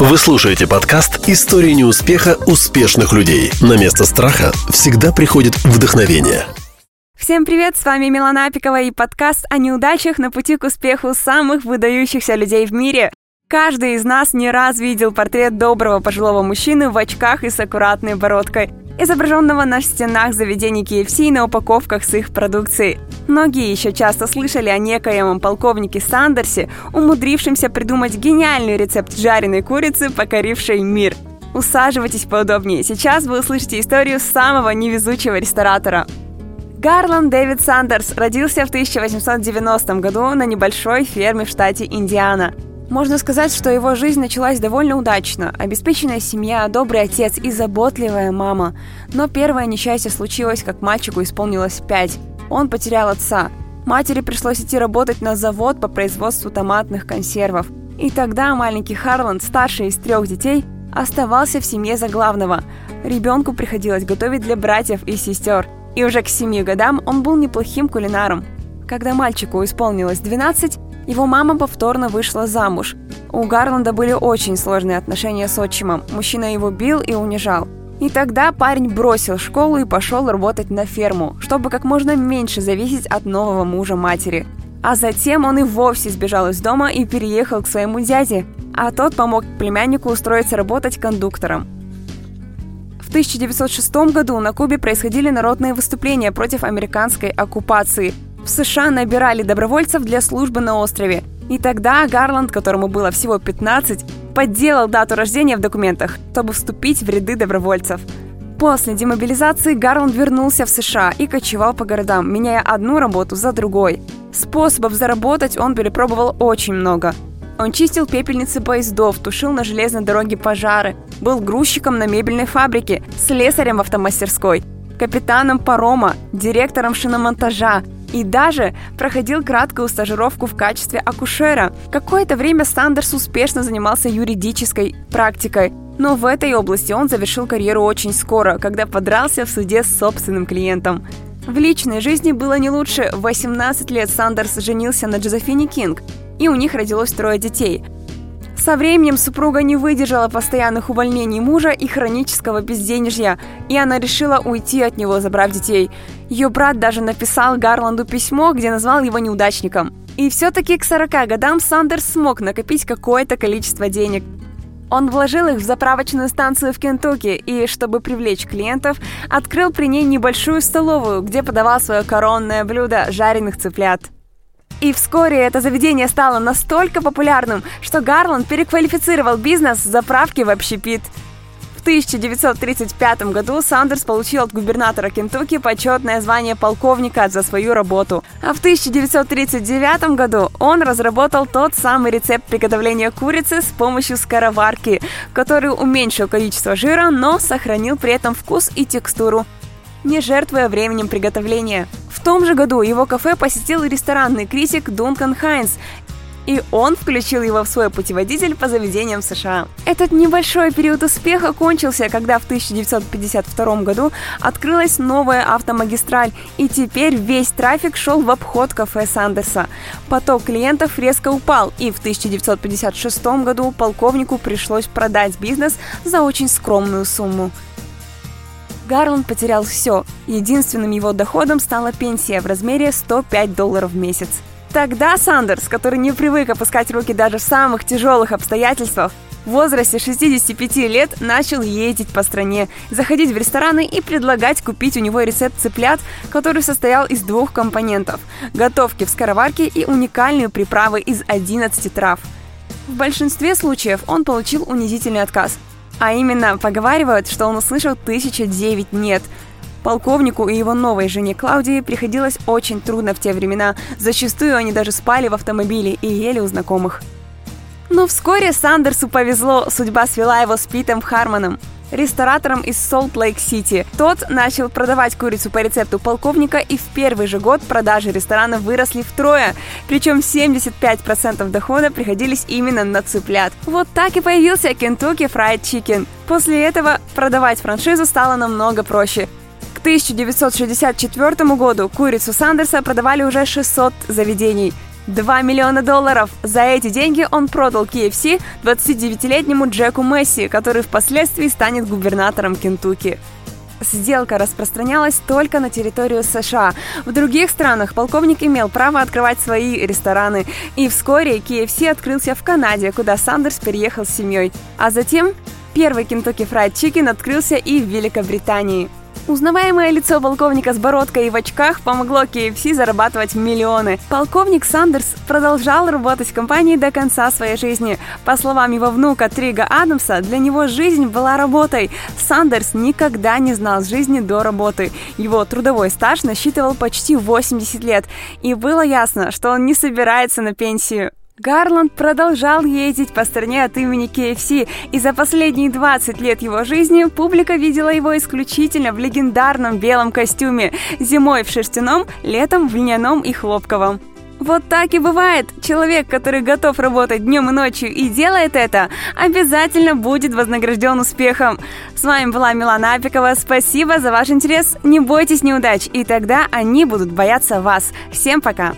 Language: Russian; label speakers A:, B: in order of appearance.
A: Вы слушаете подкаст «История неуспеха успешных людей». На место страха всегда приходит вдохновение.
B: Всем привет, с вами Милана Апикова и подкаст о неудачах на пути к успеху самых выдающихся людей в мире. Каждый из нас не раз видел портрет доброго пожилого мужчины в очках и с аккуратной бородкой, изображенного на стенах заведений KFC и на упаковках с их продукцией. Многие еще часто слышали о некоемом полковнике Сандерсе, умудрившемся придумать гениальный рецепт жареной курицы, покорившей мир. Усаживайтесь поудобнее, сейчас вы услышите историю самого невезучего ресторатора. Гарланд Дэвид Сандерс родился в 1890 году на небольшой ферме в штате Индиана – можно сказать, что его жизнь началась довольно удачно. Обеспеченная семья, добрый отец и заботливая мама. Но первое несчастье случилось, как мальчику исполнилось пять. Он потерял отца. Матери пришлось идти работать на завод по производству томатных консервов. И тогда маленький Харланд, старший из трех детей, оставался в семье за главного. Ребенку приходилось готовить для братьев и сестер. И уже к семи годам он был неплохим кулинаром. Когда мальчику исполнилось 12, его мама повторно вышла замуж. У Гарланда были очень сложные отношения с отчимом. Мужчина его бил и унижал. И тогда парень бросил школу и пошел работать на ферму, чтобы как можно меньше зависеть от нового мужа матери. А затем он и вовсе сбежал из дома и переехал к своему дяде, а тот помог племяннику устроиться работать кондуктором. В 1906 году на Кубе происходили народные выступления против американской оккупации – в США набирали добровольцев для службы на острове. И тогда Гарланд, которому было всего 15, подделал дату рождения в документах, чтобы вступить в ряды добровольцев. После демобилизации Гарланд вернулся в США и кочевал по городам, меняя одну работу за другой. Способов заработать он перепробовал очень много. Он чистил пепельницы поездов, тушил на железной дороге пожары, был грузчиком на мебельной фабрике, слесарем в автомастерской, капитаном парома, директором шиномонтажа, и даже проходил краткую стажировку в качестве акушера. Какое-то время Сандерс успешно занимался юридической практикой, но в этой области он завершил карьеру очень скоро, когда подрался в суде с собственным клиентом. В личной жизни было не лучше. В 18 лет Сандерс женился на Джозефине Кинг, и у них родилось трое детей – со временем супруга не выдержала постоянных увольнений мужа и хронического безденежья, и она решила уйти от него, забрав детей. Ее брат даже написал Гарланду письмо, где назвал его неудачником. И все-таки к 40 годам Сандерс смог накопить какое-то количество денег. Он вложил их в заправочную станцию в Кентукки и, чтобы привлечь клиентов, открыл при ней небольшую столовую, где подавал свое коронное блюдо – жареных цыплят. И вскоре это заведение стало настолько популярным, что Гарланд переквалифицировал бизнес с заправки в общепит. В 1935 году Сандерс получил от губернатора Кентукки почетное звание полковника за свою работу. А в 1939 году он разработал тот самый рецепт приготовления курицы с помощью скороварки, который уменьшил количество жира, но сохранил при этом вкус и текстуру не жертвуя временем приготовления. В том же году его кафе посетил ресторанный критик Дункан Хайнс, и он включил его в свой путеводитель по заведениям США. Этот небольшой период успеха кончился, когда в 1952 году открылась новая автомагистраль, и теперь весь трафик шел в обход кафе Сандерса. Поток клиентов резко упал, и в 1956 году полковнику пришлось продать бизнес за очень скромную сумму. Гарланд потерял все. Единственным его доходом стала пенсия в размере 105 долларов в месяц. Тогда Сандерс, который не привык опускать руки даже в самых тяжелых обстоятельствах, в возрасте 65 лет начал ездить по стране, заходить в рестораны и предлагать купить у него рецепт цыплят, который состоял из двух компонентов – готовки в скороварке и уникальные приправы из 11 трав. В большинстве случаев он получил унизительный отказ – а именно, поговаривают, что он услышал тысяча девять «нет». Полковнику и его новой жене Клаудии приходилось очень трудно в те времена. Зачастую они даже спали в автомобиле и ели у знакомых. Но вскоре Сандерсу повезло, судьба свела его с Питом Хармоном ресторатором из Солт-Лейк-Сити. Тот начал продавать курицу по рецепту полковника, и в первый же год продажи ресторана выросли втрое. Причем 75% дохода приходились именно на цыплят. Вот так и появился Kentucky Fried Chicken. После этого продавать франшизу стало намного проще. К 1964 году курицу Сандерса продавали уже 600 заведений. 2 миллиона долларов. За эти деньги он продал KFC 29-летнему Джеку Месси, который впоследствии станет губернатором Кентукки. Сделка распространялась только на территорию США. В других странах полковник имел право открывать свои рестораны. И вскоре KFC открылся в Канаде, куда Сандерс переехал с семьей. А затем первый Kentucky Fried Chicken открылся и в Великобритании. Узнаваемое лицо полковника с бородкой и в очках помогло KFC зарабатывать миллионы. Полковник Сандерс продолжал работать в компании до конца своей жизни. По словам его внука Трига Адамса, для него жизнь была работой. Сандерс никогда не знал жизни до работы. Его трудовой стаж насчитывал почти 80 лет. И было ясно, что он не собирается на пенсию. Гарланд продолжал ездить по стране от имени KFC, и за последние 20 лет его жизни публика видела его исключительно в легендарном белом костюме, зимой в шерстяном, летом в льняном и хлопковом. Вот так и бывает. Человек, который готов работать днем и ночью и делает это, обязательно будет вознагражден успехом. С вами была Милана Апикова. Спасибо за ваш интерес. Не бойтесь неудач, и тогда они будут бояться вас. Всем пока!